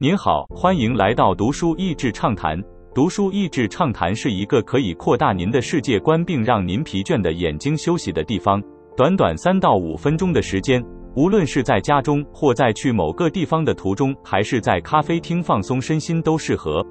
您好，欢迎来到读书益智畅谈。读书益智畅谈是一个可以扩大您的世界观，并让您疲倦的眼睛休息的地方。短短三到五分钟的时间，无论是在家中，或在去某个地方的途中，还是在咖啡厅放松身心，都适合。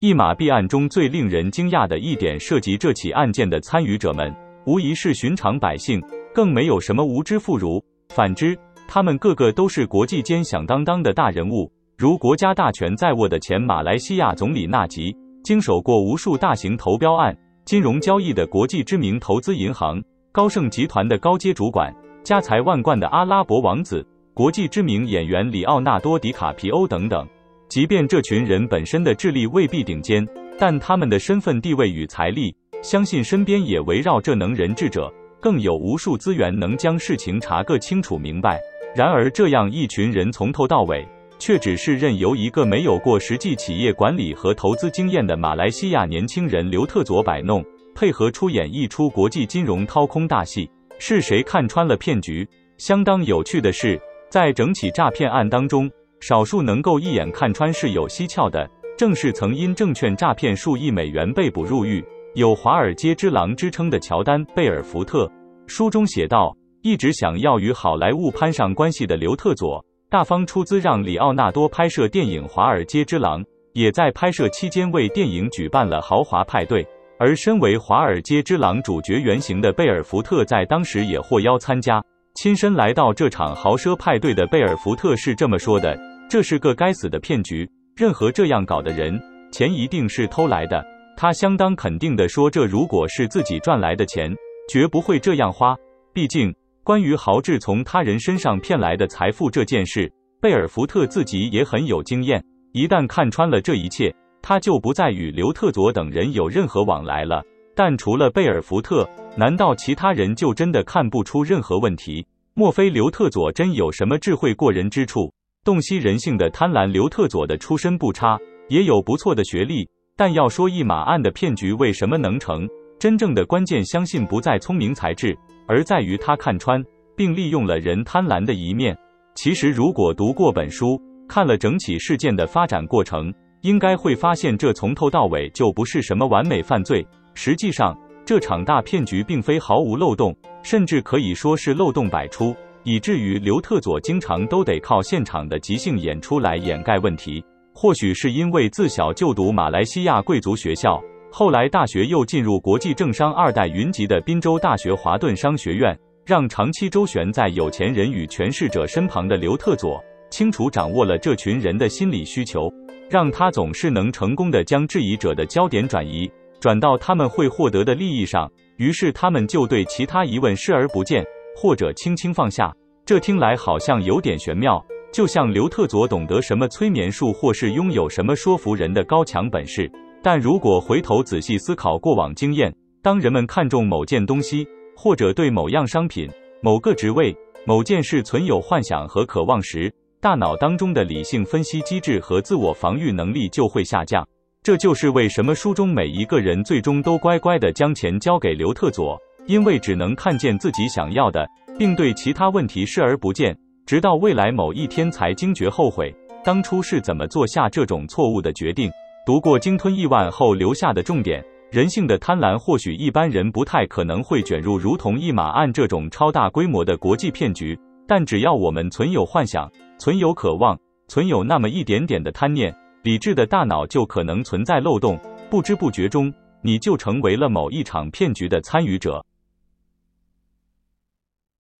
一马弊案中最令人惊讶的一点，涉及这起案件的参与者们，无疑是寻常百姓，更没有什么无知妇孺。反之，他们个个都是国际间响当当的大人物，如国家大权在握的前马来西亚总理纳吉，经手过无数大型投标案、金融交易的国际知名投资银行、高盛集团的高阶主管、家财万贯的阿拉伯王子、国际知名演员里奥纳多·迪卡皮欧等等。即便这群人本身的智力未必顶尖，但他们的身份地位与财力，相信身边也围绕着能人智者，更有无数资源能将事情查个清楚明白。然而，这样一群人从头到尾，却只是任由一个没有过实际企业管理和投资经验的马来西亚年轻人刘特佐摆弄，配合出演一出国际金融掏空大戏。是谁看穿了骗局？相当有趣的是，在整起诈骗案当中，少数能够一眼看穿是有蹊跷的，正是曾因证券诈骗数亿美元被捕入狱、有“华尔街之狼”之称的乔丹·贝尔福特。书中写道。一直想要与好莱坞攀上关系的刘特佐，大方出资让里奥纳多拍摄电影《华尔街之狼》，也在拍摄期间为电影举办了豪华派对。而身为《华尔街之狼》主角原型的贝尔福特，在当时也获邀参加。亲身来到这场豪奢派对的贝尔福特是这么说的：“这是个该死的骗局，任何这样搞的人，钱一定是偷来的。”他相当肯定地说：“这如果是自己赚来的钱，绝不会这样花，毕竟。”关于豪掷从他人身上骗来的财富这件事，贝尔福特自己也很有经验。一旦看穿了这一切，他就不再与刘特佐等人有任何往来了。但除了贝尔福特，难道其他人就真的看不出任何问题？莫非刘特佐真有什么智慧过人之处？洞悉人性的贪婪，刘特佐的出身不差，也有不错的学历。但要说一马案的骗局为什么能成，真正的关键，相信不在聪明才智。而在于他看穿并利用了人贪婪的一面。其实，如果读过本书，看了整起事件的发展过程，应该会发现，这从头到尾就不是什么完美犯罪。实际上，这场大骗局并非毫无漏洞，甚至可以说是漏洞百出，以至于刘特佐经常都得靠现场的即兴演出来掩盖问题。或许是因为自小就读马来西亚贵族学校。后来大学又进入国际政商二代云集的宾州大学华顿商学院，让长期周旋在有钱人与权势者身旁的刘特佐清楚掌握了这群人的心理需求，让他总是能成功的将质疑者的焦点转移，转到他们会获得的利益上，于是他们就对其他疑问视而不见，或者轻轻放下。这听来好像有点玄妙，就像刘特佐懂得什么催眠术，或是拥有什么说服人的高强本事。但如果回头仔细思考过往经验，当人们看重某件东西，或者对某样商品、某个职位、某件事存有幻想和渴望时，大脑当中的理性分析机制和自我防御能力就会下降。这就是为什么书中每一个人最终都乖乖地将钱交给刘特佐，因为只能看见自己想要的，并对其他问题视而不见，直到未来某一天才惊觉后悔当初是怎么做下这种错误的决定。读过鲸吞亿万后留下的重点，人性的贪婪或许一般人不太可能会卷入如同一马案这种超大规模的国际骗局，但只要我们存有幻想，存有渴望，存有那么一点点的贪念，理智的大脑就可能存在漏洞，不知不觉中你就成为了某一场骗局的参与者。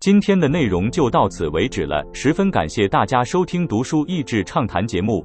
今天的内容就到此为止了，十分感谢大家收听读书益智畅谈节目。